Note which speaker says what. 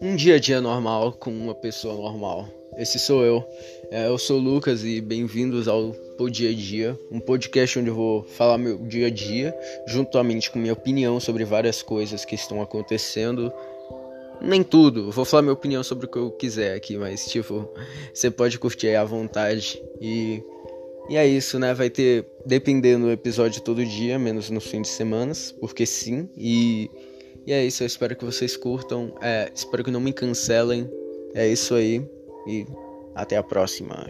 Speaker 1: um dia a dia normal com uma pessoa normal. Esse sou eu. É, eu sou o Lucas e bem-vindos ao Pod Dia a Dia, um podcast onde eu vou falar meu dia a dia, juntamente com minha opinião sobre várias coisas que estão acontecendo. Nem tudo, vou falar minha opinião sobre o que eu quiser aqui, mas tipo, você pode curtir aí à vontade. E, e é isso, né? Vai ter, dependendo do episódio todo dia, menos nos fins de semana, porque sim. E e é isso, eu espero que vocês curtam. É, espero que não me cancelem. É isso aí. E até a próxima.